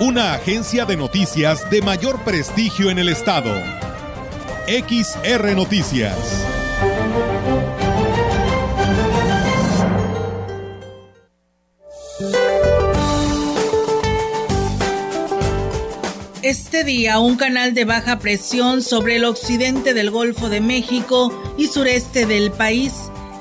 Una agencia de noticias de mayor prestigio en el estado. XR Noticias. Este día, un canal de baja presión sobre el occidente del Golfo de México y sureste del país,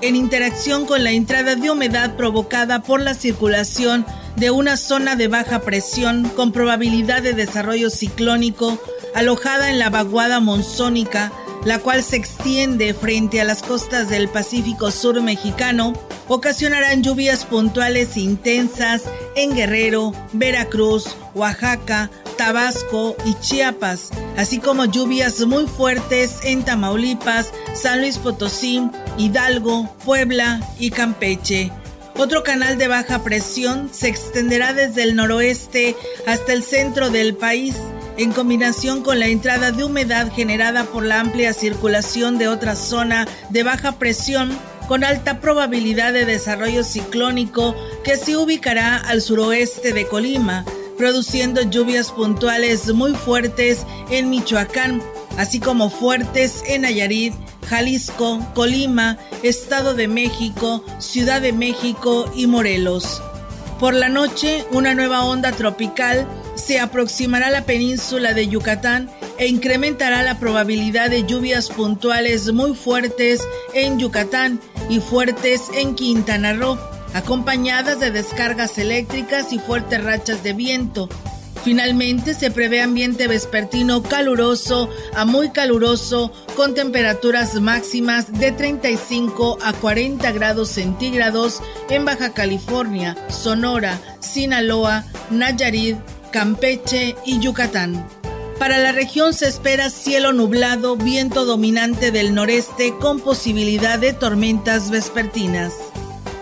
en interacción con la entrada de humedad provocada por la circulación de una zona de baja presión con probabilidad de desarrollo ciclónico alojada en la vaguada monzónica, la cual se extiende frente a las costas del Pacífico Sur mexicano, ocasionarán lluvias puntuales intensas en Guerrero, Veracruz, Oaxaca, Tabasco y Chiapas, así como lluvias muy fuertes en Tamaulipas, San Luis Potosí, Hidalgo, Puebla y Campeche. Otro canal de baja presión se extenderá desde el noroeste hasta el centro del país, en combinación con la entrada de humedad generada por la amplia circulación de otra zona de baja presión con alta probabilidad de desarrollo ciclónico que se ubicará al suroeste de Colima, produciendo lluvias puntuales muy fuertes en Michoacán, así como fuertes en Nayarit, Jalisco, Colima, Estado de México, Ciudad de México y Morelos. Por la noche, una nueva onda tropical se aproximará a la península de Yucatán e incrementará la probabilidad de lluvias puntuales muy fuertes en Yucatán y fuertes en Quintana Roo acompañadas de descargas eléctricas y fuertes rachas de viento. Finalmente se prevé ambiente vespertino caluroso a muy caluroso con temperaturas máximas de 35 a 40 grados centígrados en Baja California, Sonora, Sinaloa, Nayarit, Campeche y Yucatán. Para la región se espera cielo nublado, viento dominante del noreste con posibilidad de tormentas vespertinas.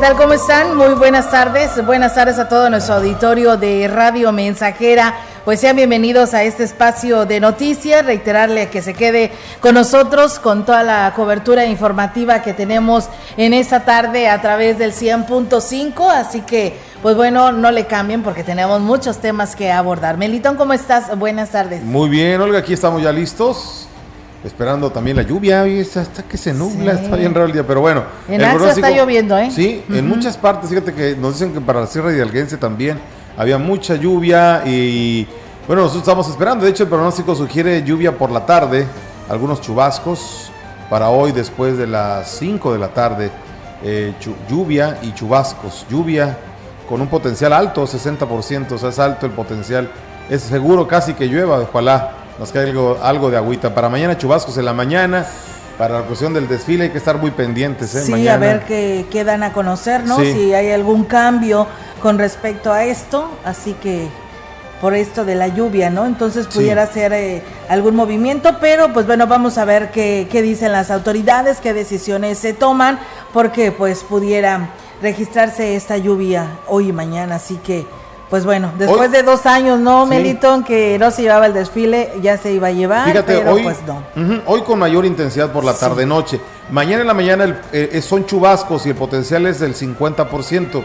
Tal? ¿Cómo están? Muy buenas tardes. Buenas tardes a todo nuestro auditorio de Radio Mensajera. Pues sean bienvenidos a este espacio de noticias. Reiterarle que se quede con nosotros con toda la cobertura informativa que tenemos en esta tarde a través del 100.5. Así que, pues bueno, no le cambien porque tenemos muchos temas que abordar. Melitón, ¿cómo estás? Buenas tardes. Muy bien, Olga, aquí estamos ya listos esperando también la lluvia, y hasta que se nubla, está bien raro el día, pero bueno. En Alza está lloviendo, ¿eh? Sí, en muchas partes, fíjate que nos dicen que para la Sierra de Alguense también había mucha lluvia y bueno, nosotros estamos esperando, de hecho el pronóstico sugiere lluvia por la tarde, algunos chubascos para hoy después de las 5 de la tarde, eh, lluvia y chubascos, lluvia con un potencial alto, 60%, o sea, es alto el potencial, es seguro casi que llueva, ojalá nos cae algo, algo de agüita. Para mañana chubascos en la mañana. Para la cuestión del desfile hay que estar muy pendientes. ¿eh? Sí, a ver qué, quedan a conocer, ¿no? Si hay algún cambio con respecto a esto. Así que, por esto de la lluvia, ¿no? Entonces pudiera ser eh, algún movimiento, pero pues bueno, vamos a ver qué, qué dicen las autoridades, qué decisiones se toman, porque pues pudiera registrarse esta lluvia hoy y mañana, así que pues bueno, después de dos años, ¿no, Meliton? Que no se llevaba el desfile, ya se iba a llevar, Fíjate, pero hoy, pues no. hoy con mayor intensidad por la tarde-noche. Mañana en la mañana eh, son chubascos y el potencial es del 50%.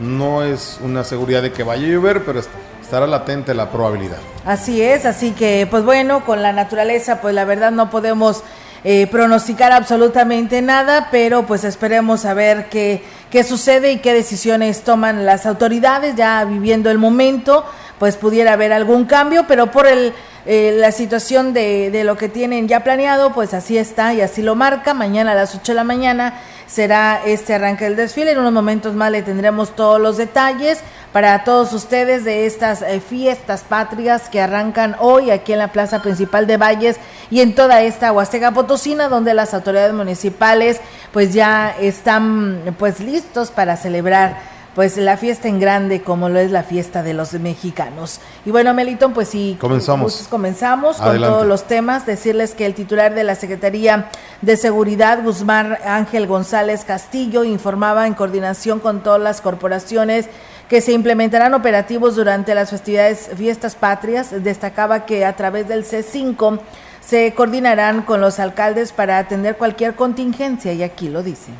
No es una seguridad de que vaya a llover, pero estará latente la probabilidad. Así es, así que pues bueno, con la naturaleza pues la verdad no podemos eh, pronosticar absolutamente nada, pero pues esperemos a ver qué, qué sucede y qué decisiones toman las autoridades ya viviendo el momento, pues pudiera haber algún cambio, pero por el eh, la situación de, de, lo que tienen ya planeado, pues así está y así lo marca. Mañana a las 8 de la mañana será este arranque del desfile. En unos momentos más le tendremos todos los detalles para todos ustedes de estas eh, fiestas patrias que arrancan hoy aquí en la plaza principal de Valles y en toda esta Huasteca Potosina, donde las autoridades municipales pues ya están pues listos para celebrar pues la fiesta en grande como lo es la fiesta de los mexicanos. Y bueno, Melitón, pues sí, comenzamos, comenzamos con todos los temas. Decirles que el titular de la Secretaría de Seguridad, Guzmán Ángel González Castillo, informaba en coordinación con todas las corporaciones que se implementarán operativos durante las festividades fiestas patrias. Destacaba que a través del C5 se coordinarán con los alcaldes para atender cualquier contingencia y aquí lo dice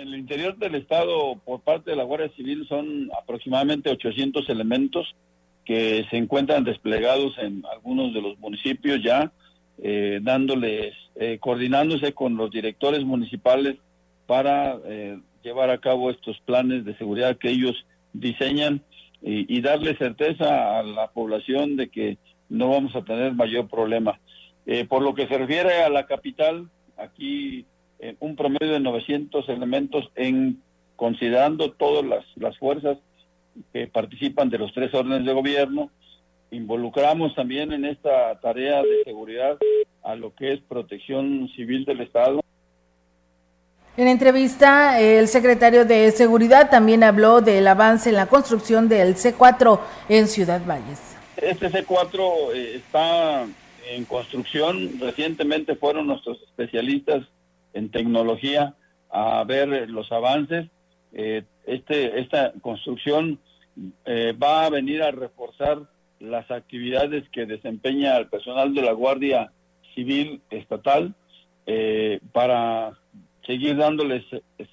el interior del estado por parte de la Guardia Civil son aproximadamente 800 elementos que se encuentran desplegados en algunos de los municipios ya, eh, dándoles, eh, coordinándose con los directores municipales para eh, llevar a cabo estos planes de seguridad que ellos diseñan y, y darle certeza a la población de que no vamos a tener mayor problema. por lo que se refiere a la capital, aquí eh, un promedio de 900 elementos en considerando todas las, las fuerzas que participan de los tres órdenes de gobierno. Involucramos también en esta tarea de seguridad a lo que es protección civil del Estado. En entrevista, el secretario de Seguridad también habló del avance en la construcción del C4 en Ciudad Valles. Este C4 eh, está en construcción. Recientemente fueron nuestros especialistas en tecnología a ver los avances. Eh, este, esta construcción eh, va a venir a reforzar las actividades que desempeña el personal de la Guardia Civil Estatal eh, para seguir dándoles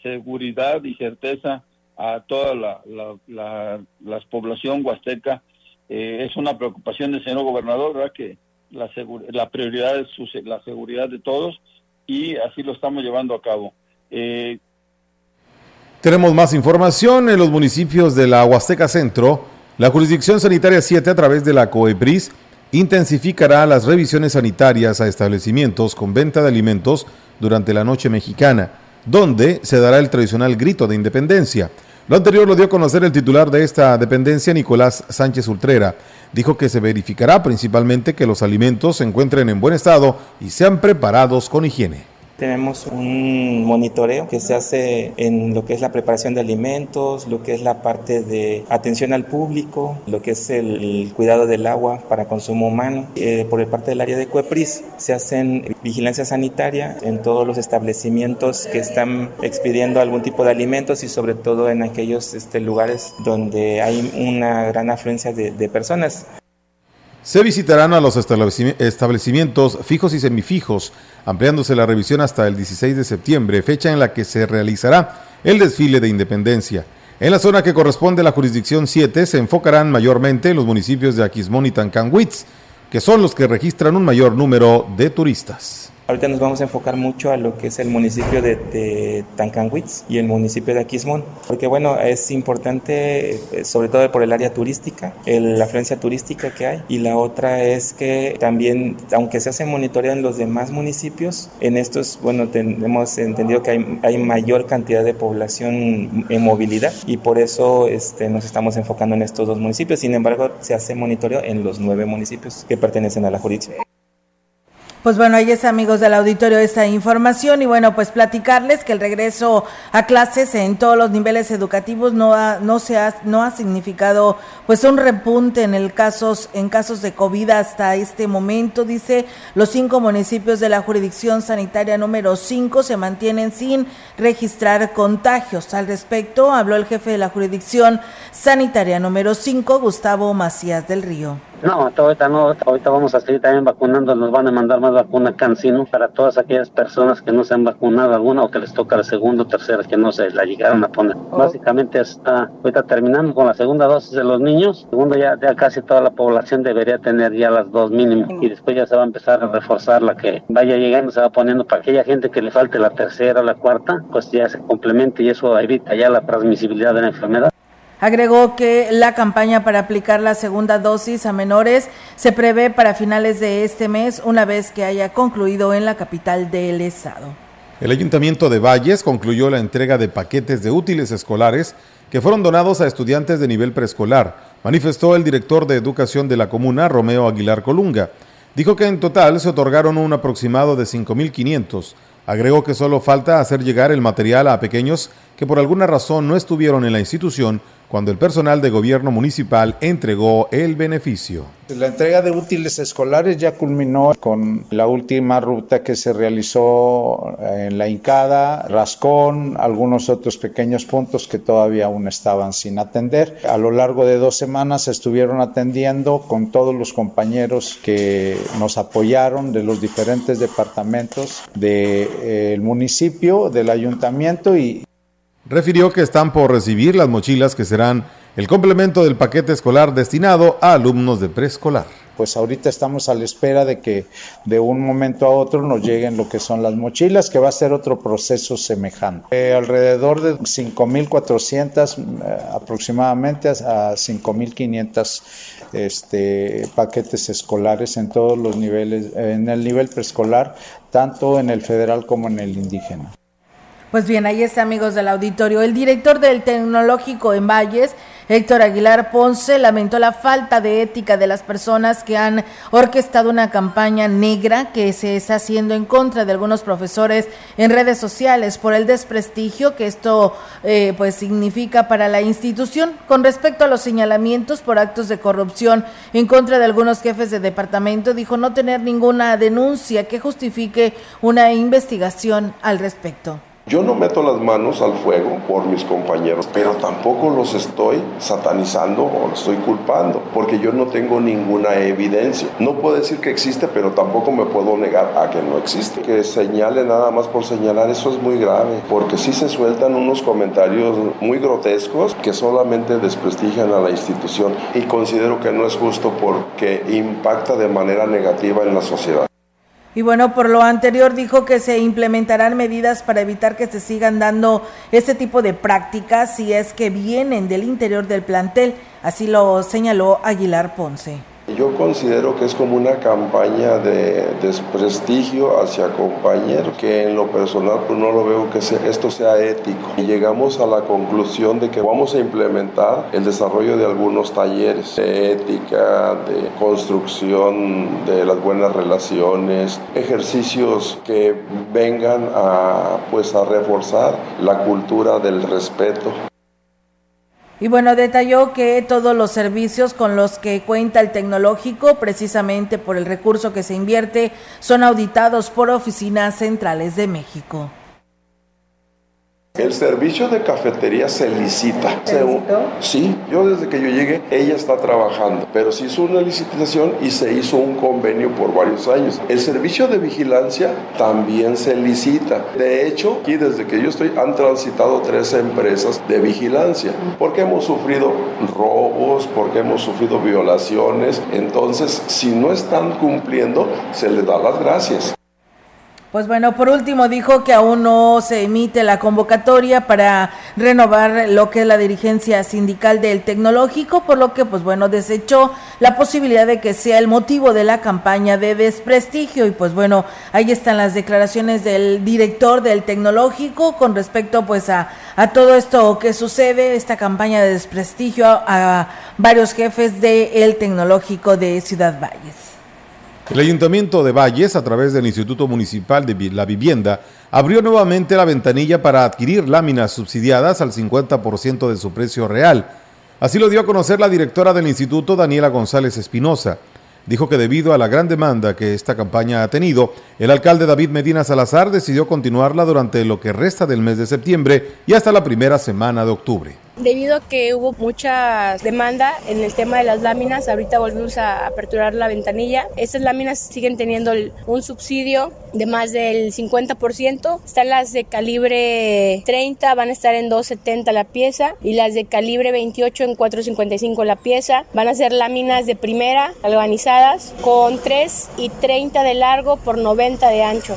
seguridad y certeza a toda la, la, población huasteca. es una preocupación del señor gobernador, ¿verdad? que la, la prioridad es la seguridad de todos y así lo estamos llevando a cabo. Eh, Tenemos más información en los municipios de la Huasteca Centro. La Jurisdicción Sanitaria 7 a través de la COEPRIS intensificará las revisiones sanitarias a establecimientos con venta de alimentos durante la noche mexicana, donde se dará el tradicional grito de independencia. Lo anterior lo dio a conocer el titular de esta dependencia, Nicolás Sánchez Ultrera. Dijo que se verificará principalmente que los alimentos se encuentren en buen estado y sean preparados con higiene. Tenemos un monitoreo que se hace en lo que es la preparación de alimentos, lo que es la parte de atención al público, lo que es el cuidado del agua para consumo humano. Eh, por el parte del área de CUEPRIS se hacen vigilancia sanitaria en todos los establecimientos que están expidiendo algún tipo de alimentos y sobre todo en aquellos este, lugares donde hay una gran afluencia de, de personas. Se visitarán a los establecimientos fijos y semifijos, ampliándose la revisión hasta el 16 de septiembre, fecha en la que se realizará el desfile de independencia. En la zona que corresponde a la jurisdicción 7 se enfocarán mayormente los municipios de Aquismón y Tancanwitz, que son los que registran un mayor número de turistas. Ahorita nos vamos a enfocar mucho a lo que es el municipio de, de Tancanwitz y el municipio de Aquismón, porque bueno, es importante, eh, sobre todo por el área turística, la afluencia turística que hay, y la otra es que también, aunque se hace monitoreo en los demás municipios, en estos, bueno, tenemos entendido que hay, hay mayor cantidad de población en movilidad y por eso este, nos estamos enfocando en estos dos municipios. Sin embargo, se hace monitoreo en los nueve municipios que pertenecen a la jurisdicción. Pues bueno, ahí es amigos del auditorio esta información y bueno, pues platicarles que el regreso a clases en todos los niveles educativos no ha, no se ha, no ha significado pues un repunte en el casos en casos de COVID hasta este momento, dice, los cinco municipios de la jurisdicción sanitaria número 5 se mantienen sin registrar contagios. Al respecto, habló el jefe de la jurisdicción sanitaria número 5, Gustavo Macías del Río. No, ahorita no, ahorita vamos a seguir también vacunando, nos van a mandar más vacuna Cancino para todas aquellas personas que no se han vacunado alguna o que les toca la segunda o tercera que no se la llegaron a poner. Básicamente está ahorita terminando con la segunda dosis de los niños, segundo ya, ya casi toda la población debería tener ya las dos mínimo y después ya se va a empezar a reforzar la que vaya llegando, se va poniendo para aquella gente que le falte la tercera o la cuarta, pues ya se complemente y eso evita ya la transmisibilidad de la enfermedad. Agregó que la campaña para aplicar la segunda dosis a menores se prevé para finales de este mes, una vez que haya concluido en la capital del estado. El Ayuntamiento de Valles concluyó la entrega de paquetes de útiles escolares que fueron donados a estudiantes de nivel preescolar, manifestó el director de Educación de la comuna, Romeo Aguilar Colunga. Dijo que en total se otorgaron un aproximado de 5.500. Agregó que solo falta hacer llegar el material a pequeños que por alguna razón no estuvieron en la institución cuando el personal de gobierno municipal entregó el beneficio. La entrega de útiles escolares ya culminó con la última ruta que se realizó en la Incada, Rascón, algunos otros pequeños puntos que todavía aún estaban sin atender. A lo largo de dos semanas estuvieron atendiendo con todos los compañeros que nos apoyaron de los diferentes departamentos del de, eh, municipio, del ayuntamiento y refirió que están por recibir las mochilas que serán el complemento del paquete escolar destinado a alumnos de preescolar. Pues ahorita estamos a la espera de que de un momento a otro nos lleguen lo que son las mochilas, que va a ser otro proceso semejante. Eh, alrededor de 5.400 eh, aproximadamente a 5.500 este, paquetes escolares en todos los niveles, en el nivel preescolar, tanto en el federal como en el indígena. Pues bien, ahí está, amigos del auditorio. El director del Tecnológico en Valles, Héctor Aguilar Ponce, lamentó la falta de ética de las personas que han orquestado una campaña negra que se está haciendo en contra de algunos profesores en redes sociales por el desprestigio que esto eh, pues significa para la institución. Con respecto a los señalamientos por actos de corrupción en contra de algunos jefes de departamento, dijo no tener ninguna denuncia que justifique una investigación al respecto. Yo no meto las manos al fuego por mis compañeros, pero tampoco los estoy satanizando o los estoy culpando, porque yo no tengo ninguna evidencia. No puedo decir que existe, pero tampoco me puedo negar a que no existe. Que señale nada más por señalar, eso es muy grave, porque sí se sueltan unos comentarios muy grotescos que solamente desprestigian a la institución y considero que no es justo porque impacta de manera negativa en la sociedad. Y bueno, por lo anterior dijo que se implementarán medidas para evitar que se sigan dando este tipo de prácticas si es que vienen del interior del plantel. Así lo señaló Aguilar Ponce. Yo considero que es como una campaña de desprestigio hacia compañeros, que en lo personal pues no lo veo que esto sea ético. Y llegamos a la conclusión de que vamos a implementar el desarrollo de algunos talleres de ética, de construcción de las buenas relaciones, ejercicios que vengan a pues a reforzar la cultura del respeto. Y bueno, detalló que todos los servicios con los que cuenta el tecnológico, precisamente por el recurso que se invierte, son auditados por oficinas centrales de México. El servicio de cafetería se licita. ¿Se Sí, yo desde que yo llegué, ella está trabajando, pero se hizo una licitación y se hizo un convenio por varios años. El servicio de vigilancia también se licita. De hecho, aquí desde que yo estoy han transitado tres empresas de vigilancia, porque hemos sufrido robos, porque hemos sufrido violaciones. Entonces, si no están cumpliendo, se les da las gracias. Pues bueno, por último dijo que aún no se emite la convocatoria para renovar lo que es la dirigencia sindical del tecnológico, por lo que pues bueno, desechó la posibilidad de que sea el motivo de la campaña de desprestigio y pues bueno, ahí están las declaraciones del director del tecnológico con respecto pues a, todo esto que sucede, esta campaña de desprestigio a, varios jefes del tecnológico de Ciudad Valles. El Ayuntamiento de Valles, a través del Instituto Municipal de la Vivienda, abrió nuevamente la ventanilla para adquirir láminas subsidiadas al 50% de su precio real. Así lo dio a conocer la directora del instituto, Daniela González Espinosa dijo que debido a la gran demanda que esta campaña ha tenido, el alcalde David Medina Salazar decidió continuarla durante lo que resta del mes de septiembre y hasta la primera semana de octubre. Debido a que hubo mucha demanda en el tema de las láminas, ahorita volvimos a aperturar la ventanilla. Estas láminas siguen teniendo un subsidio de más del 50%. Están las de calibre 30, van a estar en 2.70 la pieza y las de calibre 28 en 4.55 la pieza. Van a ser láminas de primera, galvanizadas, con 3 y 30 de largo por 90 de ancho.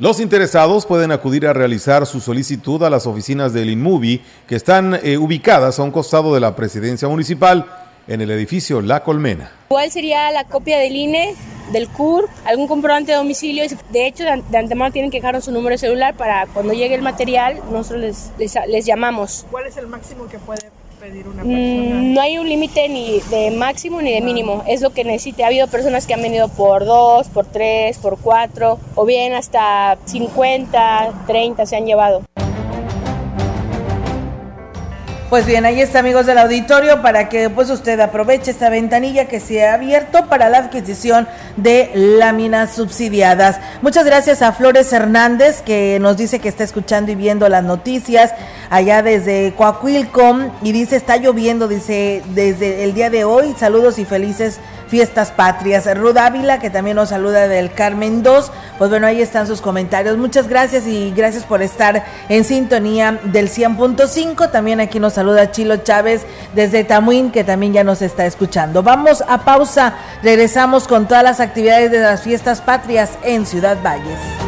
Los interesados pueden acudir a realizar su solicitud a las oficinas del InMovie que están eh, ubicadas a un costado de la presidencia municipal en el edificio La Colmena. ¿Cuál sería la copia del INE, del CUR, algún comprobante de domicilio? De hecho, de antemano tienen que dejar su número de celular para cuando llegue el material, nosotros les, les, les llamamos. ¿Cuál es el máximo que puede Mm, no hay un límite ni de máximo ni de mínimo, es lo que necesite. Ha habido personas que han venido por dos, por tres, por cuatro, o bien hasta 50, 30 se han llevado. Pues bien, ahí está amigos del auditorio para que pues usted aproveche esta ventanilla que se ha abierto para la adquisición de láminas subsidiadas. Muchas gracias a Flores Hernández que nos dice que está escuchando y viendo las noticias allá desde Coahuilco y dice está lloviendo, dice desde el día de hoy. Saludos y felices fiestas patrias. Ruth Ávila, que también nos saluda del Carmen 2. Pues bueno, ahí están sus comentarios. Muchas gracias y gracias por estar en sintonía del 100.5. También aquí nos saluda Chilo Chávez desde Tamuín, que también ya nos está escuchando. Vamos a pausa. Regresamos con todas las actividades de las fiestas patrias en Ciudad Valles.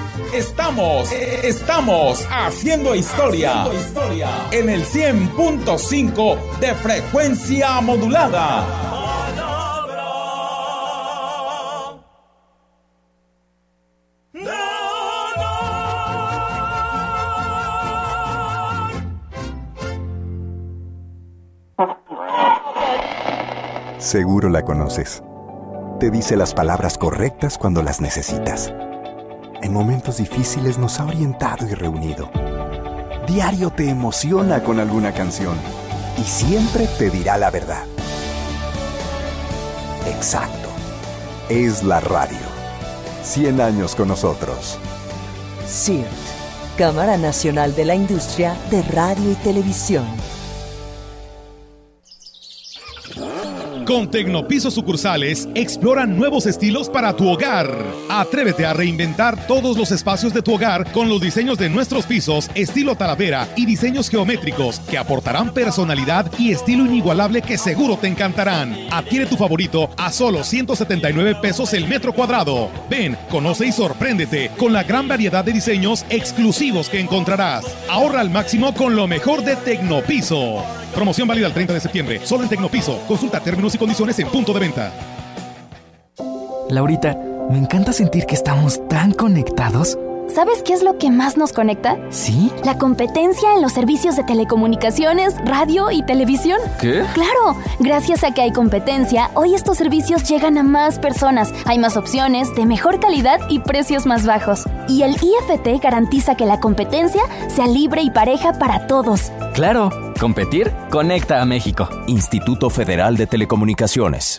Estamos, estamos haciendo historia, en el 100.5 de frecuencia modulada. Seguro la conoces. Te dice las palabras correctas cuando las necesitas en momentos difíciles nos ha orientado y reunido. Diario te emociona con alguna canción y siempre te dirá la verdad. Exacto. Es la radio. 100 años con nosotros. CIRT, Cámara Nacional de la Industria de Radio y Televisión. Con Tecnopiso sucursales, explora nuevos estilos para tu hogar. Atrévete a reinventar todos los espacios de tu hogar con los diseños de nuestros pisos, estilo talavera y diseños geométricos que aportarán personalidad y estilo inigualable que seguro te encantarán. Adquiere tu favorito a solo 179 pesos el metro cuadrado. Ven, conoce y sorpréndete con la gran variedad de diseños exclusivos que encontrarás. Ahorra al máximo con lo mejor de Tecnopiso. Promoción válida el 30 de septiembre, solo en Tecnopiso. Consulta términos y condiciones en punto de venta. Laurita, me encanta sentir que estamos tan conectados. ¿Sabes qué es lo que más nos conecta? ¿Sí? La competencia en los servicios de telecomunicaciones, radio y televisión. ¿Qué? Claro, gracias a que hay competencia, hoy estos servicios llegan a más personas, hay más opciones, de mejor calidad y precios más bajos. Y el IFT garantiza que la competencia sea libre y pareja para todos. Claro, competir conecta a México. Instituto Federal de Telecomunicaciones.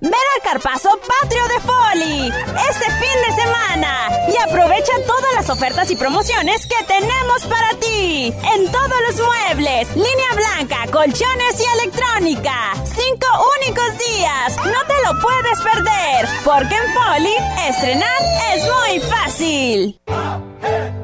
Ven al Carpazo Patrio de Foli este fin de semana y aprovecha todas las ofertas y promociones que tenemos para ti en todos los muebles, línea blanca, colchones y electrónica. Cinco únicos días, no te lo puedes perder, porque en Foli estrenar es muy fácil.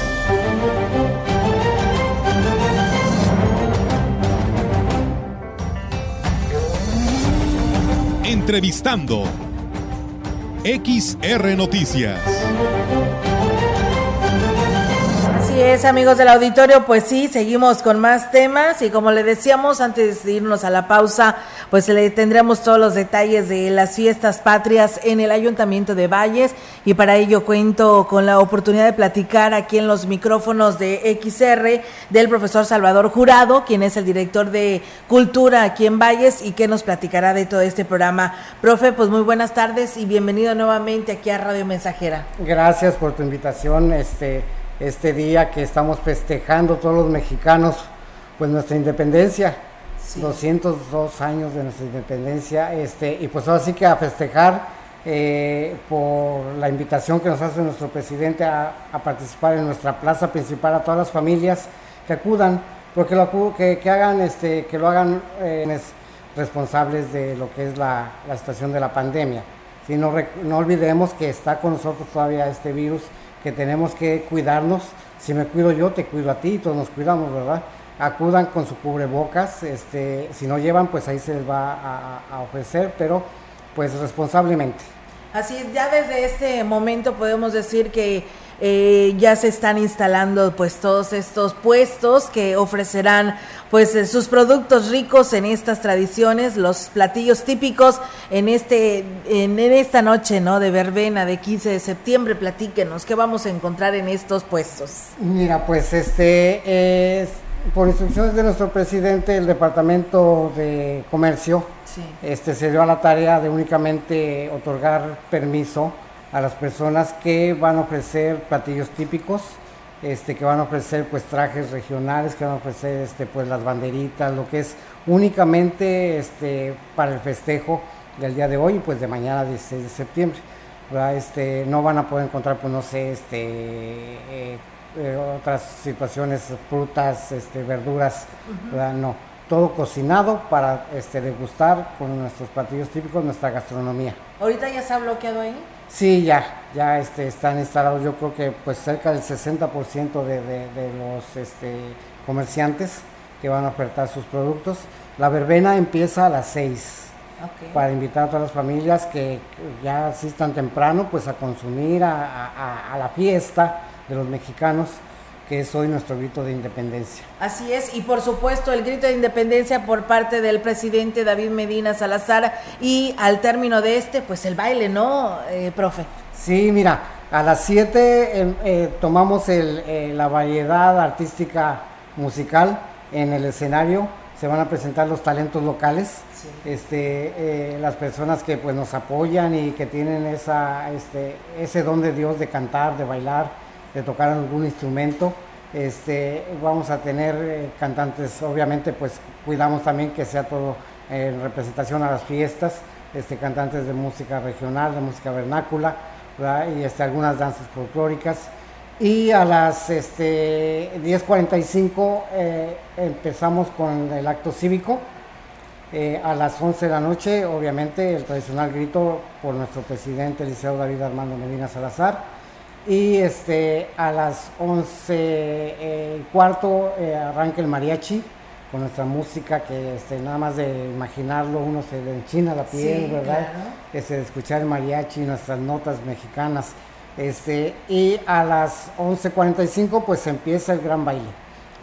Entrevistando. XR Noticias. Así es, amigos del auditorio, pues sí, seguimos con más temas y como le decíamos antes de irnos a la pausa, pues le tendremos todos los detalles de las fiestas patrias en el Ayuntamiento de Valles y para ello cuento con la oportunidad de platicar aquí en los micrófonos de XR del profesor Salvador Jurado, quien es el director de Cultura aquí en Valles y que nos platicará de todo este programa. Profe, pues muy buenas tardes y bienvenido nuevamente aquí a Radio Mensajera. Gracias por tu invitación, este este día que estamos festejando todos los mexicanos, pues nuestra independencia, 202 años de nuestra independencia, este, y pues ahora sí que a festejar eh, por la invitación que nos hace nuestro presidente a, participar en nuestra plaza principal a todas las familias que acudan, porque lo, que, que hagan, este, que lo hagan eh, responsables de lo que es la, la situación de la pandemia. Si no, no olvidemos que está con nosotros todavía este virus que tenemos que cuidarnos. Si me cuido yo, te cuido a ti, todos nos cuidamos, ¿verdad? Acudan con su cubrebocas, este, si no llevan, pues ahí se les va a, ofrecer, pero pues responsablemente. Así es, ya desde este momento podemos decir que eh, ya se están instalando pues todos estos puestos que ofrecerán pues eh, sus productos ricos en estas tradiciones, los platillos típicos en este en, esta noche, ¿no? de verbena de 15 de septiembre, platíquenos qué vamos a encontrar en estos puestos. Mira, pues este es por instrucciones de nuestro presidente el departamento de comercio este se dio a la tarea de únicamente otorgar permiso a las personas que van a ofrecer platillos típicos, este, que van a ofrecer pues trajes regionales, que van a ofrecer este, pues las banderitas, lo que es únicamente este, para el festejo del día de hoy y pues de mañana 16 de septiembre. Este, no van a poder encontrar pues no sé, este, eh, eh, otras situaciones, frutas, este, verduras, no todo cocinado para este, degustar con nuestros platillos típicos, nuestra gastronomía. ¿Ahorita ya se ha bloqueado ahí? Sí, ya, ya este, están instalados, yo creo que pues cerca del 60% de, de, los este, comerciantes que van a ofertar sus productos. La verbena empieza a las 6 para invitar a todas las familias que ya asistan temprano pues a consumir a la fiesta de los mexicanos que es hoy nuestro grito de independencia. Así es, y por supuesto el grito de independencia por parte del presidente David Medina Salazar y al término de este, pues el baile, ¿no, eh, profe? Sí, mira, a las 7 em, eh, tomamos eh, la variedad artística musical en el escenario, se van a presentar los talentos locales, este, las personas que pues nos apoyan y que tienen esa, este, ese don de Dios de cantar, de bailar, de tocar algún instrumento. Este, vamos a tener eh, cantantes, obviamente pues cuidamos también que sea todo en representación a las fiestas, este, cantantes de música regional, de música vernácula, y este, algunas danzas folclóricas. Y a las este, 10.45 eh, empezamos con el acto cívico. Eh, a las 11 de la noche, obviamente, el tradicional grito por nuestro presidente, Liceo David Armando Medina Salazar y este, a las 11 eh, y cuarto eh, arranca el mariachi con nuestra música que este, nada más de imaginarlo uno se le enchina la piel, ¿verdad? Este, de escuchar el mariachi, nuestras notas mexicanas. Este, y a las 11.45 pues empieza el gran baile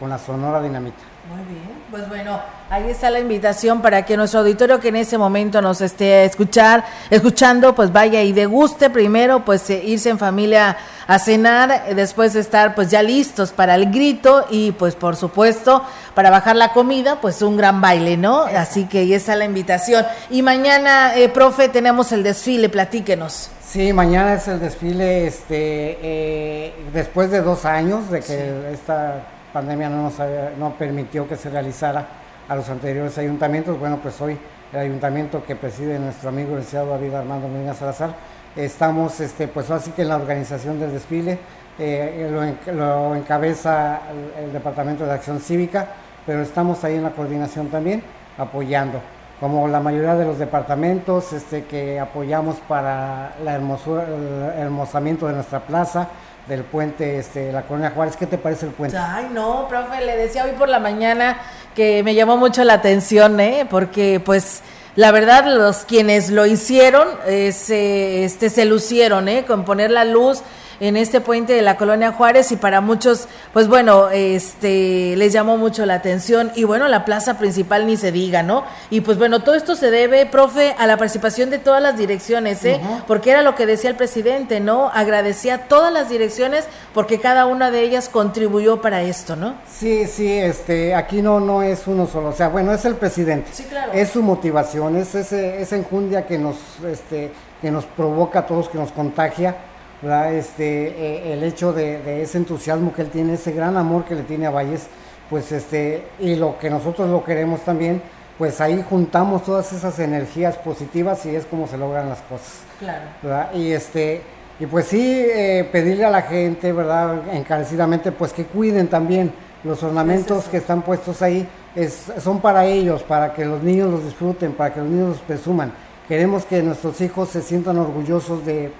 con la Sonora Dinamita. Muy bien, pues bueno, ahí está la invitación para que nuestro auditorio que en ese momento nos esté escuchar, escuchando, pues vaya y deguste primero, pues eh, irse en familia a cenar, eh, después de estar pues ya listos para el grito y pues por supuesto para bajar la comida, pues un gran baile, ¿no? Así que ahí está la invitación. Y mañana, eh, profe, tenemos el desfile, platíquenos. Sí, mañana es el desfile, este, después de dos años de que esta pandemia no nos no permitió que se realizara a los anteriores ayuntamientos. Bueno, pues hoy el ayuntamiento que preside nuestro amigo el licenciado David Armando Medina Salazar, estamos este, pues así que en la organización del desfile, eh, lo, encabeza el, Departamento de Acción Cívica, pero estamos ahí en la coordinación también apoyando como la mayoría de los departamentos este, que apoyamos para la hermosura, el hermosamiento de nuestra plaza, del puente, este, la Colonia Juárez. ¿Qué te parece el puente? Ay, no, profe, le decía hoy por la mañana que me llamó mucho la atención, ¿eh? Porque, pues, la verdad, los quienes lo hicieron eh, se, este, se lucieron, ¿eh? Con poner la luz en este puente de la colonia Juárez y para muchos, pues bueno, este les llamó mucho la atención y bueno, la plaza principal ni se diga, ¿no? Y pues bueno, todo esto se debe, profe, a la participación de todas las direcciones, ¿eh? Porque era lo que decía el presidente, ¿no? Agradecía a todas las direcciones porque cada una de ellas contribuyó para esto, ¿no? Sí, sí, este, aquí no, no es uno solo, o sea, bueno, es el presidente. Sí, claro. Es su motivación, es ese, esa enjundia que nos, este, que nos provoca a todos, que nos contagia este, eh, el hecho de, ese entusiasmo que él tiene, ese gran amor que le tiene a Valles, pues este, y lo que nosotros lo queremos también, pues ahí juntamos todas esas energías positivas y es como se logran las cosas. Claro. Y este, y pues sí, eh, pedirle a la gente, ¿verdad? Encarecidamente, pues que cuiden también los ornamentos que están puestos ahí, es, son para ellos, para que los niños los disfruten, para que los niños los presuman Queremos que nuestros hijos se sientan orgullosos de,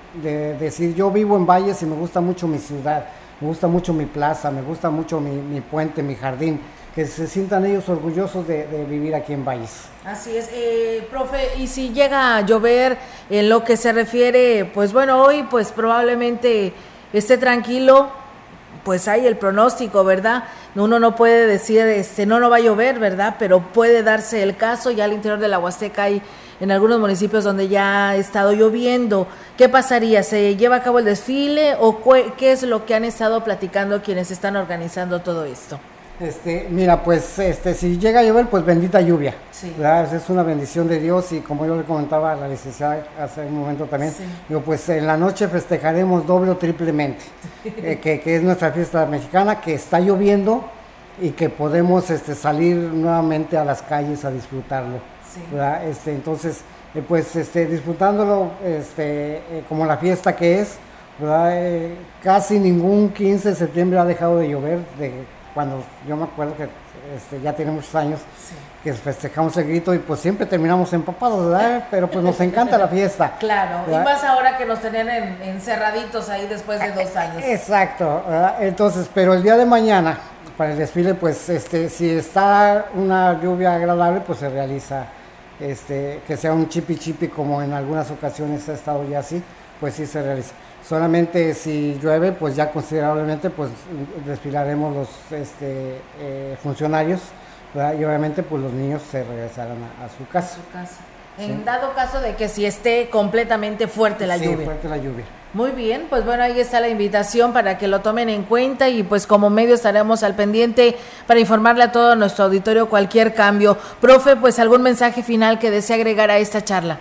decir, yo vivo en Valles y me gusta mucho mi ciudad, me gusta mucho mi plaza, me gusta mucho mi, puente, mi jardín, que se sientan ellos orgullosos de, vivir aquí en Valles. Así es, eh, profe, y si llega a llover en lo que se refiere, pues bueno, hoy pues probablemente esté tranquilo, pues hay el pronóstico, ¿verdad? Uno no puede decir, este, no, no va a llover, ¿verdad? Pero puede darse el caso, ya al interior de la Huasteca hay en algunos municipios donde ya ha estado lloviendo. ¿Qué pasaría? ¿Se lleva a cabo el desfile o qué es lo que han estado platicando quienes están organizando todo esto? Este, mira, pues este, si llega a llover, pues bendita lluvia. Sí. Es una bendición de Dios y como yo le comentaba a la licenciada hace un momento también, digo, pues en la noche festejaremos doble o triplemente, eh, que, que, es nuestra fiesta mexicana, que está lloviendo y que podemos este, salir nuevamente a las calles a disfrutarlo. Este, entonces, eh, pues este, disfrutándolo este, eh, como la fiesta que es, eh, casi ningún 15 de septiembre ha dejado de llover, de cuando yo me acuerdo que este, ya tiene muchos años que festejamos el grito y pues siempre terminamos empapados, Pero pues nos encanta la fiesta. Claro, y más ahora que nos tenían encerraditos ahí después de dos años. Exacto, entonces, pero el día de mañana, para el desfile, pues este, si está una lluvia agradable, pues se realiza este, que sea un chipi chipi como en algunas ocasiones ha estado ya así, pues sí se realiza. Solamente si llueve, pues ya considerablemente, pues desfilaremos los este, eh, funcionarios y obviamente pues los niños se regresarán a, su casa. A su casa. En dado caso de que si esté completamente fuerte la sí, fuerte la lluvia. Muy bien, pues bueno, ahí está la invitación para que lo tomen en cuenta y pues como medio estaremos al pendiente para informarle a todo nuestro auditorio cualquier cambio. Profe, pues algún mensaje final que desee agregar a esta charla.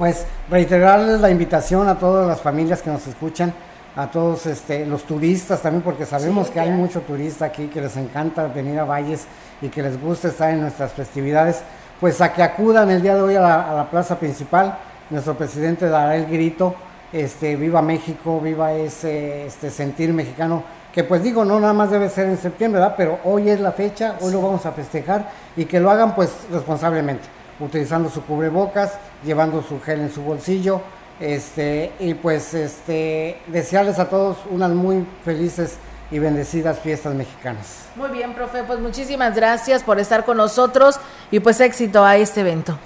Pues reiterarles la invitación a todas las familias que nos escuchan, a todos este, los turistas también, porque sabemos que hay mucho turista aquí que les encanta venir a Valles y que les gusta estar en nuestras festividades, pues a que acudan el día de hoy a la, a la plaza principal. Nuestro presidente dará el grito este, viva México, viva ese este, sentir mexicano, que pues digo, no nada más debe ser en septiembre, ¿verdad? Pero hoy es la fecha, hoy lo vamos a festejar y que lo hagan pues responsablemente, utilizando su cubrebocas, llevando su gel en su bolsillo, este, y pues este, desearles a todos unas muy felices y bendecidas fiestas mexicanas. Muy bien, profe, pues muchísimas gracias por estar con nosotros y pues éxito a este evento.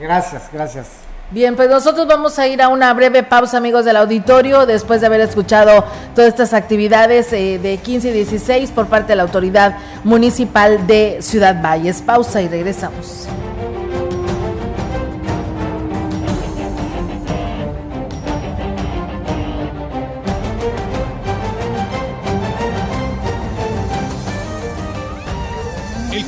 Gracias, gracias. Bien, pues nosotros vamos a ir a una breve pausa, amigos del auditorio, después de haber escuchado todas estas actividades eh, de 15 y 16 por parte de la autoridad municipal de Ciudad Valles. Pausa y regresamos.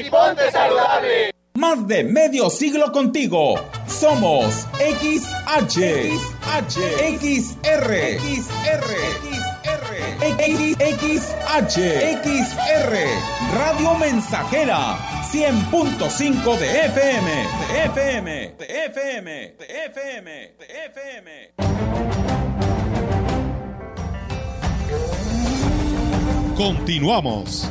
Y ponte saludable. Más de medio siglo contigo. Somos XH, XH, XR, XR, XR, XH, XR, Radio Mensajera, 100.5 de FM, de FM, de FM, de FM, de FM. Continuamos.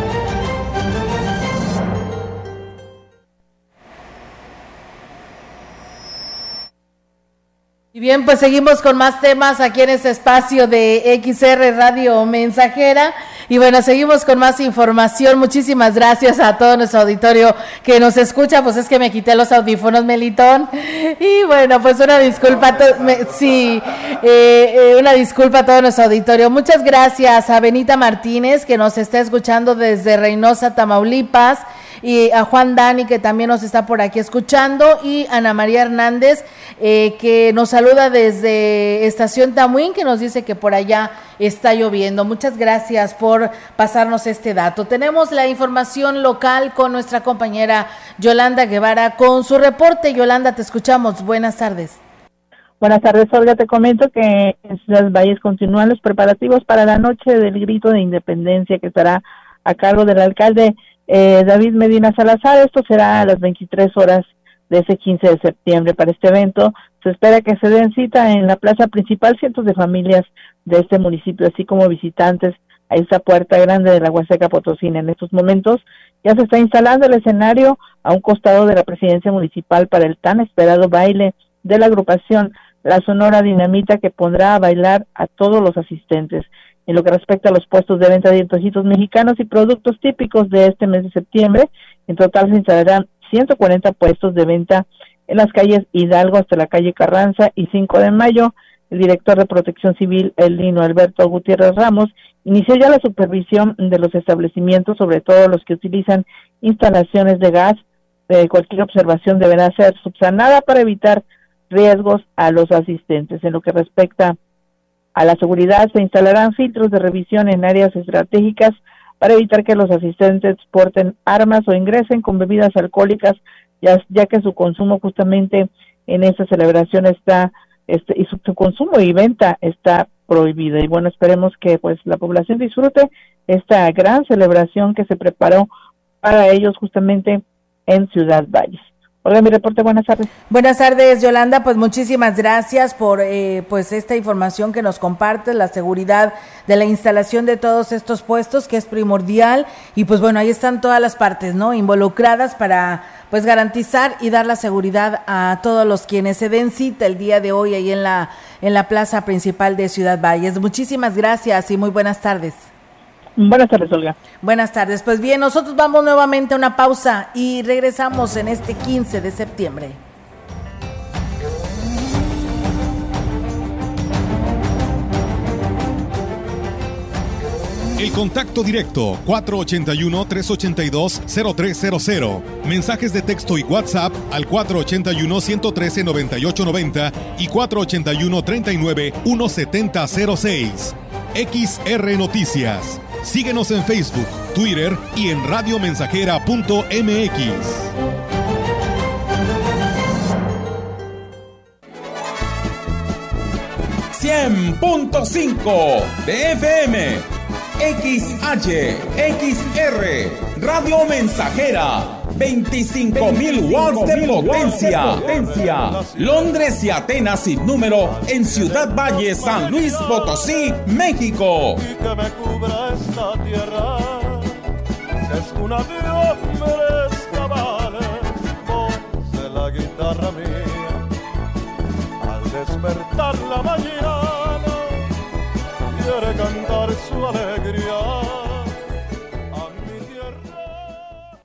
Bien, pues seguimos con más temas aquí en este espacio de XR Radio Mensajera. Y bueno, seguimos con más información. Muchísimas gracias a todo nuestro auditorio que nos escucha. Pues es que me quité los audífonos, Melitón. Y bueno, pues una disculpa. sí, eh, eh, una disculpa a todo nuestro auditorio. Muchas gracias a Benita Martínez que nos está escuchando desde Reynosa, Tamaulipas y a Juan Dani que también nos está por aquí escuchando y Ana María Hernández eh, que nos saluda desde Estación Tamuín que nos dice que por allá está lloviendo. Muchas gracias por pasarnos este dato. Tenemos la información local con nuestra compañera Yolanda Guevara con su reporte. Yolanda, te escuchamos. Buenas tardes. Buenas tardes, Olga. Te comento que en Ciudad Valles continúan los preparativos para la noche del grito de independencia que estará a cargo del alcalde eh, David Medina Salazar. Esto será a las 23 horas de ese 15 de septiembre. Para este evento se espera que se den cita en la plaza principal cientos de familias de este municipio, así como visitantes a esta puerta grande de la Huasteca Potosina. En estos momentos ya se está instalando el escenario a un costado de la presidencia municipal para el tan esperado baile de la agrupación La Sonora Dinamita que pondrá a bailar a todos los asistentes. En lo que respecta a los puestos de venta de antojitos mexicanos y productos típicos de este mes de septiembre, en total se instalarán 140 puestos de venta en las calles Hidalgo hasta la calle Carranza y 5 de mayo. El director de Protección Civil, el Lino Alberto Gutiérrez Ramos, inició ya la supervisión de los establecimientos, sobre todo los que utilizan instalaciones de gas. Eh, cualquier observación deberá ser subsanada para evitar riesgos a los asistentes. En lo que respecta a la seguridad, se instalarán filtros de revisión en áreas estratégicas para evitar que los asistentes porten armas o ingresen con bebidas alcohólicas, ya, ya que su consumo justamente en esta celebración está, este, y su, consumo y venta está prohibido. Y bueno, esperemos que pues la población disfrute esta gran celebración que se preparó para ellos justamente en Ciudad Valles. Hola, mi reporte, buenas tardes. Buenas tardes, Yolanda, pues muchísimas gracias por eh, pues esta información que nos comparte, la seguridad de la instalación de todos estos puestos, que es primordial, y pues bueno, ahí están todas las partes, ¿no? Involucradas para pues garantizar y dar la seguridad a todos los quienes se den cita el día de hoy ahí en la, en la plaza principal de Ciudad Valles. Muchísimas gracias y muy buenas tardes. Buenas tardes, Olga. Buenas tardes. Pues bien, nosotros vamos nuevamente a una pausa y regresamos en este 15 de septiembre. El contacto directo 481-382-0300. Mensajes de texto y WhatsApp al 481-113-9890 y 481-39-1706. XR Noticias. Síguenos en Facebook, Twitter y en radiomensajera.mx. ¡100.5 de FM! XH, XR, Radio Mensajera 25.000 watts de potencia. Londres y Atenas sin número en Ciudad Valle, San Luis Potosí, México. Y que me cubra esta tierra, que es una de hombres cabales, voz de la guitarra mía. Al despertar la mañana, quiere cantar su alegría.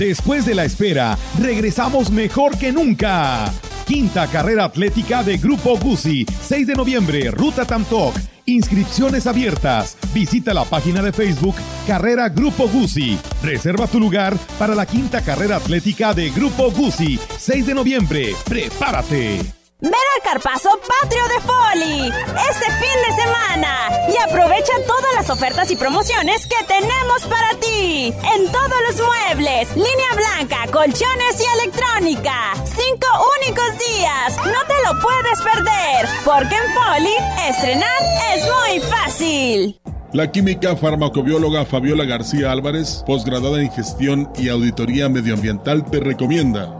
Después de la espera, regresamos mejor que nunca. Quinta carrera atlética de Grupo Guzzi, 6 de noviembre, Ruta Tamtoc. Inscripciones abiertas. Visita la página de Facebook Carrera Grupo Guzzi. Reserva tu lugar para la quinta carrera atlética de Grupo Guzzi, 6 de noviembre. ¡Prepárate! Ven al Carpazo Patrio de Foli este fin de semana. Y aprovecha todas las ofertas y promociones que tenemos para ti. En todos los muebles, línea blanca, colchones y electrónica. Cinco únicos días, no te lo puedes perder, porque en Foli estrenar es muy fácil. La química farmacobióloga Fabiola García Álvarez, posgraduada en gestión y auditoría medioambiental, te recomienda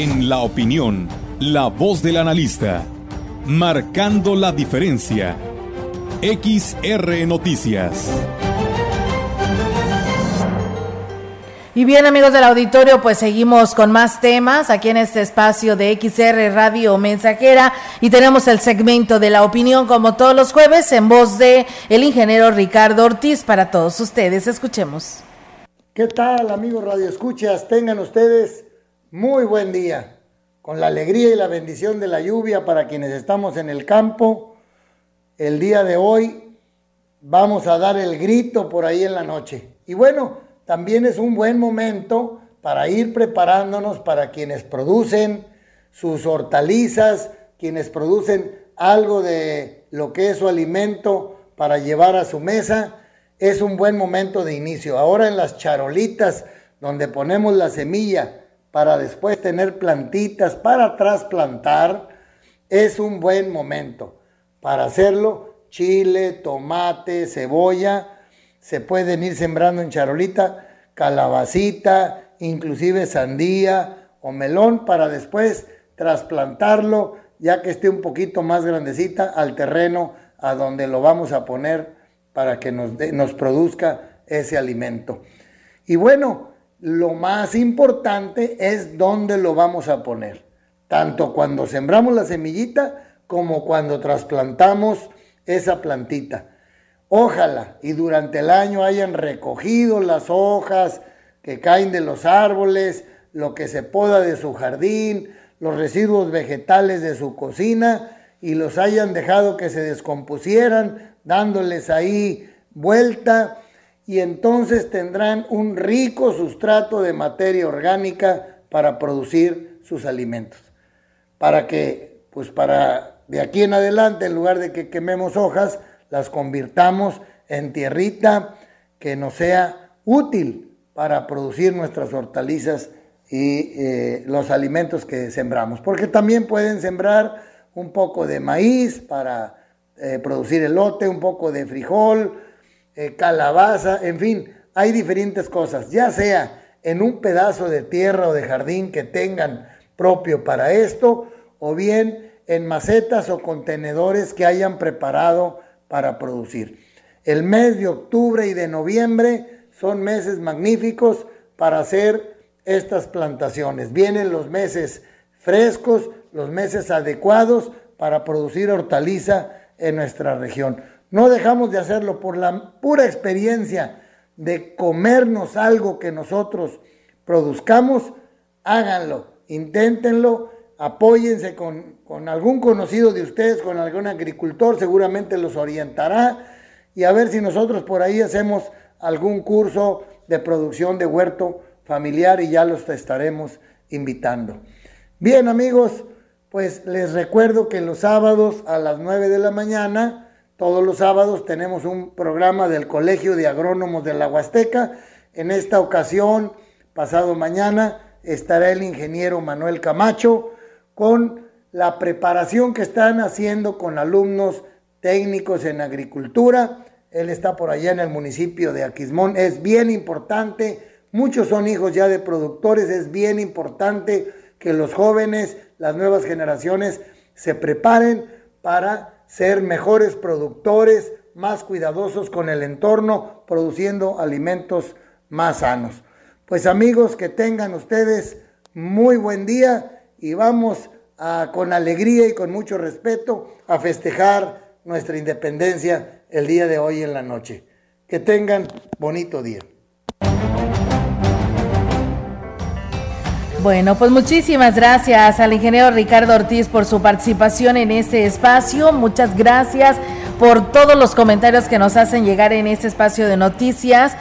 En la opinión, la voz del analista, marcando la diferencia. XR Noticias. Y bien amigos del auditorio, pues seguimos con más temas aquí en este espacio de XR Radio Mensajera y tenemos el segmento de la opinión como todos los jueves en voz de el ingeniero Ricardo Ortiz para todos ustedes. Escuchemos. ¿Qué tal amigos Radio Escuchas? Tengan ustedes muy buen día, con la alegría y la bendición de la lluvia para quienes estamos en el campo. El día de hoy vamos a dar el grito por ahí en la noche. Y bueno, también es un buen momento para ir preparándonos para quienes producen sus hortalizas, quienes producen algo de lo que es su alimento para llevar a su mesa. Es un buen momento de inicio. Ahora en las charolitas donde ponemos la semilla para después tener plantitas para trasplantar, es un buen momento para hacerlo. Chile, tomate, cebolla, se pueden ir sembrando en charolita, calabacita, inclusive sandía o melón para después trasplantarlo ya que esté un poquito más grandecita al terreno a donde lo vamos a poner para que nos, nos produzca ese alimento. Y bueno, lo más importante es dónde lo vamos a poner, tanto cuando sembramos la semillita como cuando trasplantamos esa plantita. Ojalá y durante el año hayan recogido las hojas que caen de los árboles, lo que se poda de su jardín, los residuos vegetales de su cocina y los hayan dejado que se descompusieran, dándoles ahí vuelta y entonces tendrán un rico sustrato de materia orgánica para producir sus alimentos. Para que, pues para de aquí en adelante, en lugar de que quememos hojas, las convirtamos en tierrita que nos sea útil para producir nuestras hortalizas y eh, los alimentos que sembramos. Porque también pueden sembrar un poco de maíz para eh, producir elote, un poco de frijol, eh, calabaza, en fin, hay diferentes cosas, ya sea en un pedazo de tierra o de jardín que tengan propio para esto, o bien en macetas o contenedores que hayan preparado para producir. El mes de octubre y de noviembre son meses magníficos para hacer estas plantaciones. Vienen los meses frescos, los meses adecuados para producir hortaliza en nuestra región. No dejamos de hacerlo por la pura experiencia de comernos algo que nosotros produzcamos, háganlo, inténtenlo apóyense con, algún conocido de ustedes, con algún agricultor, seguramente los orientará y a ver si nosotros por ahí hacemos algún curso de producción de huerto familiar y ya los estaremos invitando. Bien amigos, pues les recuerdo que los sábados a las 9 de la mañana, todos los sábados tenemos un programa del Colegio de Agrónomos de la Huasteca. En esta ocasión, pasado mañana, estará el ingeniero Manuel Camacho, con la preparación que están haciendo con alumnos técnicos en agricultura. Él está por allá en el municipio de Aquismón. Es bien importante, muchos son hijos ya de productores, es bien importante que los jóvenes, las nuevas generaciones, se preparen para ser mejores productores, más cuidadosos con el entorno, produciendo alimentos más sanos. Pues amigos, que tengan ustedes muy buen día y vamos con alegría y con mucho respeto a festejar nuestra independencia el día de hoy en la noche. Que tengan bonito día. Bueno, pues muchísimas gracias al ingeniero Ricardo Ortiz por su participación en este espacio. Muchas gracias por todos los comentarios que nos hacen llegar en este espacio de noticias.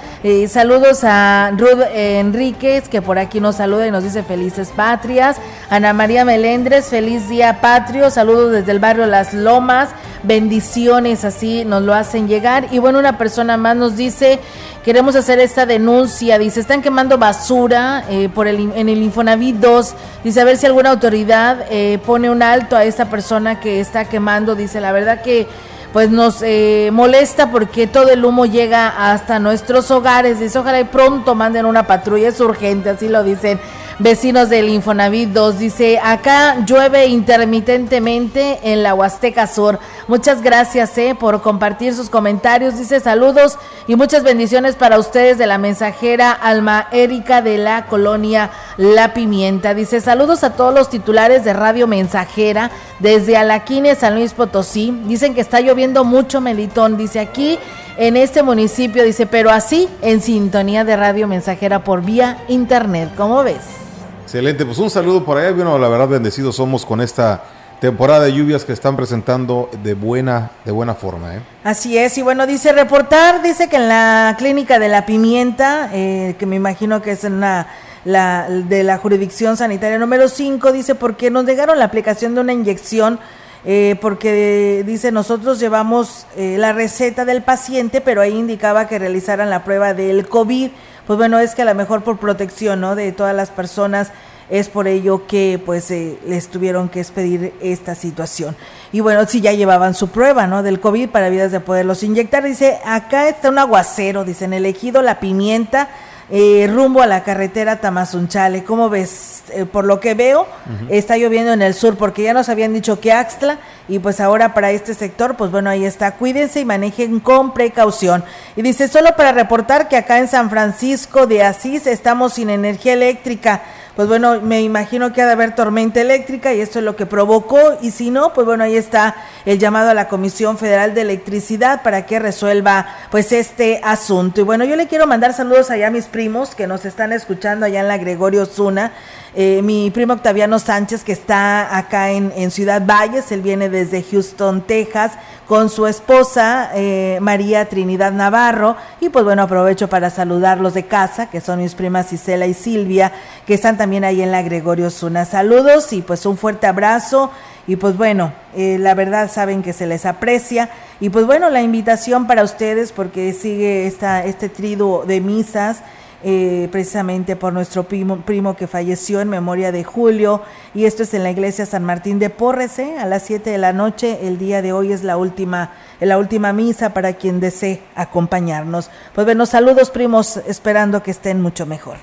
Saludos a Ruth Enríquez, que por aquí nos saluda y nos dice felices patrias. Ana María Melendres, feliz día patrio. Saludos desde el barrio Las Lomas. Bendiciones, así nos lo hacen llegar. Y bueno, una persona más nos dice, queremos hacer esta denuncia. Dice, están quemando basura eh, por el, en el Infonavit 2. Dice, a ver si alguna autoridad eh, pone un alto a esta persona que está quemando. Dice, la verdad que pues nos eh, molesta porque todo el humo llega hasta nuestros hogares. Dice, ojalá y pronto manden una patrulla, es urgente, así lo dicen vecinos del Infonavit 2. Dice, acá llueve intermitentemente en la Huasteca Sur. Muchas gracias eh, por compartir sus comentarios. Dice saludos y muchas bendiciones para ustedes de la mensajera Alma Erika de la colonia La Pimienta. Dice saludos a todos los titulares de Radio Mensajera desde Alaquine, San Luis Potosí. Dicen que está lloviendo mucho melitón. Dice aquí en este municipio, dice, pero así en sintonía de Radio Mensajera por vía internet. ¿Cómo ves? Excelente, pues un saludo por allá. Bueno, la verdad, bendecidos somos con esta temporada de lluvias que están presentando de buena, de buena forma. ¿eh? Así es, y bueno, dice reportar, dice que en la clínica de la pimienta, eh, que me imagino que es en una, la, de la jurisdicción sanitaria número 5, dice, porque nos negaron la aplicación de una inyección. Eh, porque dice nosotros llevamos eh, la receta del paciente, pero ahí indicaba que realizaran la prueba del COVID. Pues bueno, es que a lo mejor por protección ¿no? de todas las personas es por ello que pues eh, les tuvieron que expedir esta situación. Y bueno, si ya llevaban su prueba, ¿no? Del COVID para vidas de poderlos inyectar. Dice, acá está un aguacero, dicen, elegido la pimienta, eh, rumbo a la carretera Tamazunchale. ¿Cómo ves? Eh, por lo que veo, está lloviendo en el sur, porque ya nos habían dicho que Axtla, y pues ahora para este sector, pues bueno, ahí está. Cuídense y manejen con precaución. Y dice, solo para reportar que acá en San Francisco de Asís estamos sin energía eléctrica pues bueno, me imagino que ha de haber tormenta eléctrica y esto es lo que provocó y si no, pues bueno, ahí está el llamado a la Comisión Federal de Electricidad para que resuelva pues este asunto. Y bueno, yo le quiero mandar saludos allá a mis primos que nos están escuchando allá en la Gregorio Zuna. Eh, mi primo Octaviano Sánchez, que está acá en, Ciudad Valles, él viene desde Houston, Texas, con su esposa eh, María Trinidad Navarro. Y pues bueno, aprovecho para saludarlos de casa, que son mis primas Isela y Silvia, que están también ahí en la Gregorio Zuna. Saludos y pues un fuerte abrazo. Y pues bueno, eh, la verdad saben que se les aprecia. Y pues bueno, la invitación para ustedes, porque sigue esta, este trido de misas eh, precisamente por nuestro primo, primo, que falleció en memoria de Julio. Y esto es en la iglesia San Martín de Porres, ¿eh? a las 7 de la noche. El día de hoy es la última, la última misa para quien desee acompañarnos. Pues bueno, saludos primos, esperando que estén mucho mejor.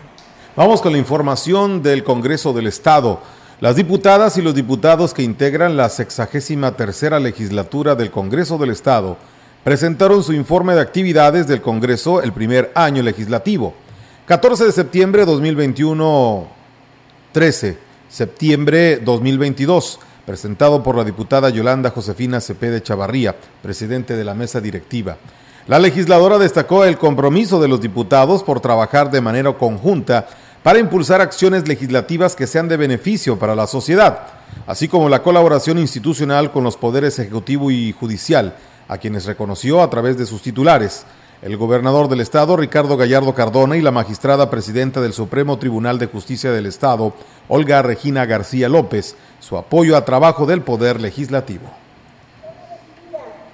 Vamos con la información del Congreso del Estado. Las diputadas y los diputados que integran la sexagésima tercera legislatura del Congreso del Estado presentaron su informe de actividades del Congreso el primer año legislativo. 14 de septiembre 2021, 13 septiembre 2022, presentado por la diputada Yolanda Josefina Cepede Chavarría, presidente de la mesa directiva. La legisladora destacó el compromiso de los diputados por trabajar de manera conjunta para impulsar acciones legislativas que sean de beneficio para la sociedad, así como la colaboración institucional con los poderes ejecutivo y judicial, a quienes reconoció a través de sus titulares el gobernador del estado, Ricardo Gallardo Cardona, y la magistrada presidenta del Supremo Tribunal de Justicia del Estado, Olga Regina García López, su apoyo a trabajo del Poder Legislativo.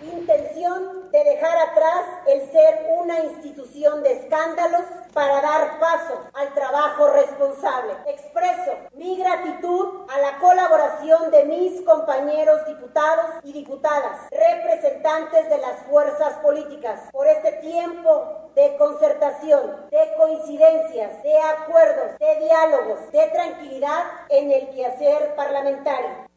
Intención de dejar atrás el ser una institución de escándalos para dar paso al trabajo responsable. Expreso mi gratitud a la colaboración de mis compañeros diputados y diputadas, representantes de las fuerzas políticas, por este tiempo de concertación, de coincidencias, de acuerdos, de diálogos, de tranquilidad en el quehacer parlamentario.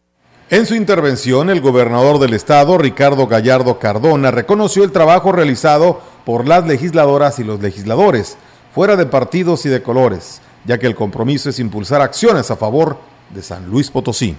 En su intervención, el gobernador del estado, Ricardo Gallardo Cardona, reconoció el trabajo realizado por las legisladoras y los legisladores, fuera de partidos y de colores, ya que el compromiso es impulsar acciones a favor de San Luis Potosí.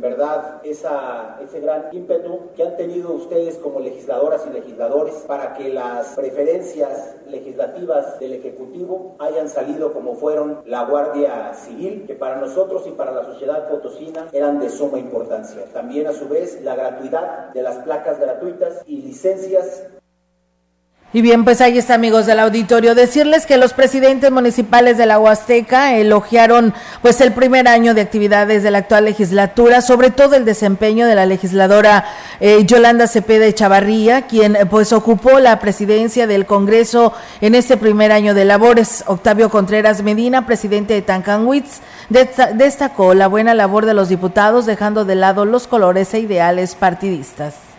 En verdad ese gran ímpetu que han tenido ustedes como legisladoras y legisladores para que las preferencias legislativas del Ejecutivo hayan salido como fueron la Guardia Civil, que para nosotros y para la sociedad potosina eran de suma importancia. También a su vez la gratuidad de las placas gratuitas y licencias y bien, pues ahí está, amigos del auditorio. Decirles que los presidentes municipales de la Huasteca elogiaron pues el primer año de actividades de la actual legislatura, sobre todo el desempeño de la legisladora eh, Yolanda Cepeda Chavarría, quien pues ocupó la presidencia del Congreso en este primer año de labores. Octavio Contreras Medina, presidente de Tancanwitz, destacó la buena labor de los diputados, dejando de lado los colores e ideales partidistas.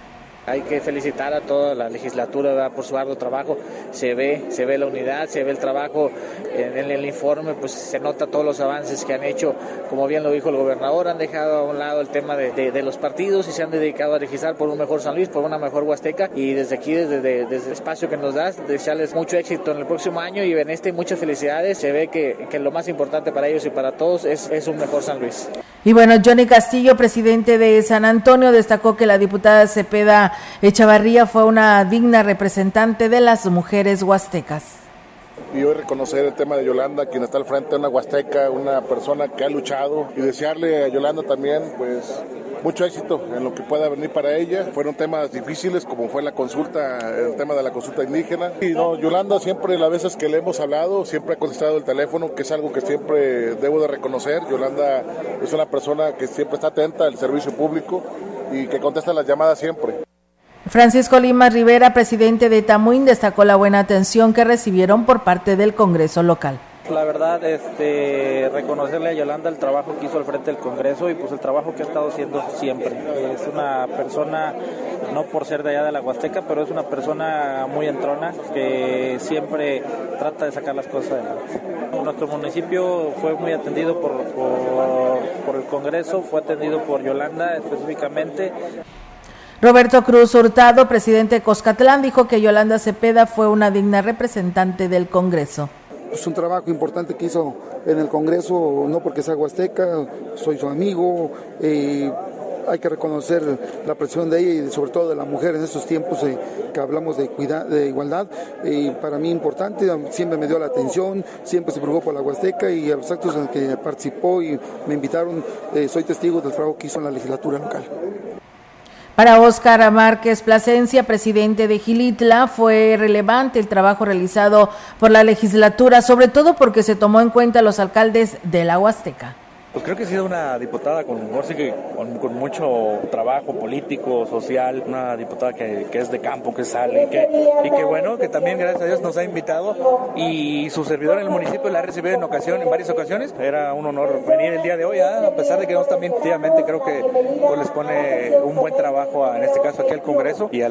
Hay que felicitar a toda la legislatura por su arduo trabajo. Se ve, se ve la unidad, se ve el trabajo en, el informe, pues se nota todos los avances que han hecho. Como bien lo dijo el gobernador, han dejado a un lado el tema de, los partidos y se han dedicado a legislar por un mejor San Luis, por una mejor Huasteca. Y desde aquí, desde, el espacio que nos das, desearles mucho éxito en el próximo año y en este muchas felicidades. Se ve que, que lo más importante para ellos y para todos es, es un mejor San Luis. Y bueno, Johnny Castillo, presidente de San Antonio, destacó que la diputada Cepeda Echavarría fue una digna representante de las mujeres huastecas. Y hoy reconocer el tema de Yolanda, quien está al frente de una huasteca, una persona que ha luchado, y desearle a Yolanda también, pues, mucho éxito en lo que pueda venir para ella. Fueron temas difíciles, como fue la consulta, el tema de la consulta indígena. Y no, Yolanda siempre, las veces que le hemos hablado, siempre ha contestado el teléfono, que es algo que siempre debo de reconocer. Yolanda es una persona que siempre está atenta al servicio público y que contesta las llamadas siempre. Francisco Lima Rivera, presidente de Tamuín, destacó la buena atención que recibieron por parte del Congreso local. La verdad, este, reconocerle a Yolanda el trabajo que hizo al frente del Congreso y pues el trabajo que ha estado haciendo siempre. Es una persona, no por ser de allá de la Huasteca, pero es una persona muy entrona que siempre trata de sacar las cosas adelante. Nuestro municipio fue muy atendido por, por, por el Congreso, fue atendido por Yolanda específicamente. Roberto Cruz Hurtado, presidente de Coscatlán, dijo que Yolanda Cepeda fue una digna representante del Congreso. Es un trabajo importante que hizo en el Congreso, no porque sea huasteca, soy su amigo, eh, hay que reconocer la presión de ella y sobre todo de la mujer en estos tiempos eh, que hablamos de, de igualdad. Y para mí importante, siempre me dio la atención, siempre se preocupó por la Huasteca y a los actos en los que participó y me invitaron, eh, soy testigo del trabajo que hizo en la legislatura local. Para Óscar Márquez Plasencia, presidente de Gilitla, fue relevante el trabajo realizado por la legislatura, sobre todo porque se tomó en cuenta los alcaldes de la Huasteca. Pues creo que ha sido una diputada con, con, con mucho trabajo político, social, una diputada que, que, es de campo, que sale, que, y que bueno, que también gracias a Dios nos ha invitado y su servidor en el municipio la ha recibido en ocasión, en varias ocasiones. Era un honor venir el día de hoy, ¿ah? a pesar de que no también creo que pues, les pone un buen trabajo, en este caso aquí al Congreso y al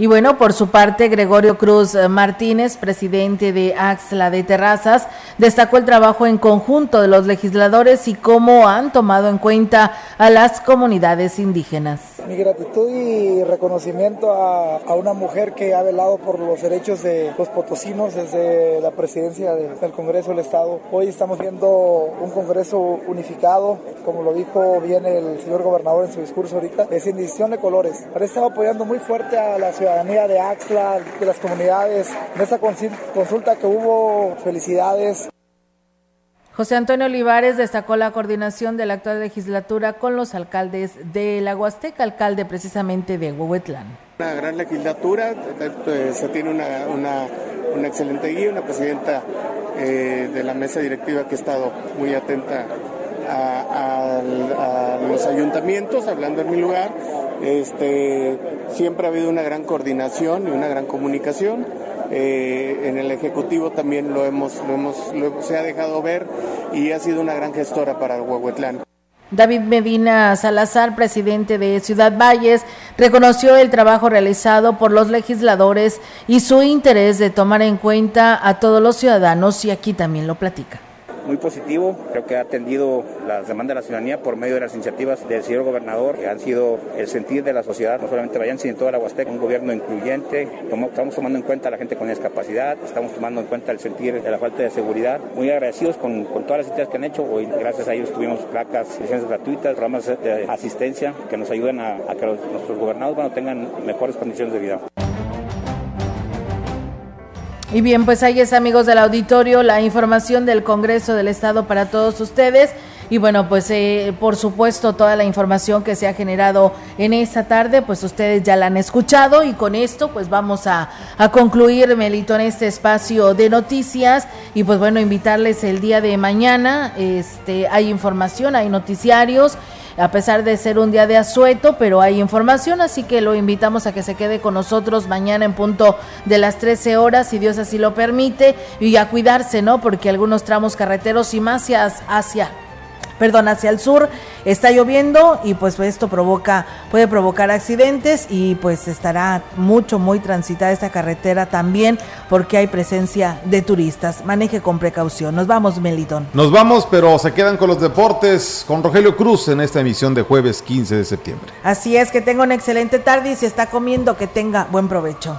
y bueno, por su parte, Gregorio Cruz Martínez, presidente de Axla de Terrazas, destacó el trabajo en conjunto de los legisladores y cómo han tomado en cuenta a las comunidades indígenas. Mi gratitud y reconocimiento a, una mujer que ha velado por los derechos de los potosinos desde la presidencia del Congreso del Estado. Hoy estamos viendo un Congreso unificado, como lo dijo bien el señor gobernador en su discurso ahorita, es sin de colores. Ahora estado apoyando muy fuerte a la ciudadanía de Axla, de las comunidades. En esta consulta que hubo, felicidades. José Antonio Olivares destacó la coordinación de la actual legislatura con los alcaldes de la Huasteca, alcalde precisamente de Huehuetlán. Una gran legislatura, eh, se tiene una, una, excelente guía, una presidenta eh, de la mesa directiva que ha estado muy atenta a, los ayuntamientos, hablando en mi lugar. Este, siempre ha habido una gran coordinación y una gran comunicación eh, en el Ejecutivo también lo hemos, lo hemos se ha dejado ver y ha sido una gran gestora para Huehuetlán. David Medina Salazar, presidente de Ciudad Valles, reconoció el trabajo realizado por los legisladores y su interés de tomar en cuenta a todos los ciudadanos y aquí también lo platica muy positivo. Creo que ha atendido las demandas de la ciudadanía por medio de las iniciativas del señor gobernador, que han sido el sentir de la sociedad, no solamente Vayan, sino toda la Huasteca, un gobierno incluyente. Estamos tomando en cuenta a la gente con discapacidad, estamos tomando en cuenta el sentir de la falta de seguridad. Muy agradecidos con, con todas las actividades que han hecho. Hoy, gracias a ellos, tuvimos placas, licencias gratuitas, programas de asistencia que nos ayuden a, que nuestros gobernados bueno, tengan mejores condiciones de vida. Y bien, pues ahí es amigos del auditorio la información del Congreso del Estado para todos ustedes. Y bueno, pues eh, por supuesto toda la información que se ha generado en esta tarde, pues ustedes ya la han escuchado. Y con esto pues vamos a, a concluir, Melito, en este espacio de noticias. Y pues bueno, invitarles el día de mañana, este, hay información, hay noticiarios a pesar de ser un día de asueto, pero hay información, así que lo invitamos a que se quede con nosotros mañana en punto de las 13 horas, si Dios así lo permite, y a cuidarse, ¿no? Porque algunos tramos carreteros y más hacia, hacia perdón, hacia el sur está lloviendo y pues esto provoca, puede provocar accidentes y pues estará mucho, muy transitada esta carretera también porque hay presencia de turistas. Maneje con precaución. Nos vamos, Melitón. Nos vamos, pero se quedan con los deportes con Rogelio Cruz en esta emisión de jueves 15 de septiembre. Así es, que tenga una excelente tarde y si está comiendo, que tenga buen provecho.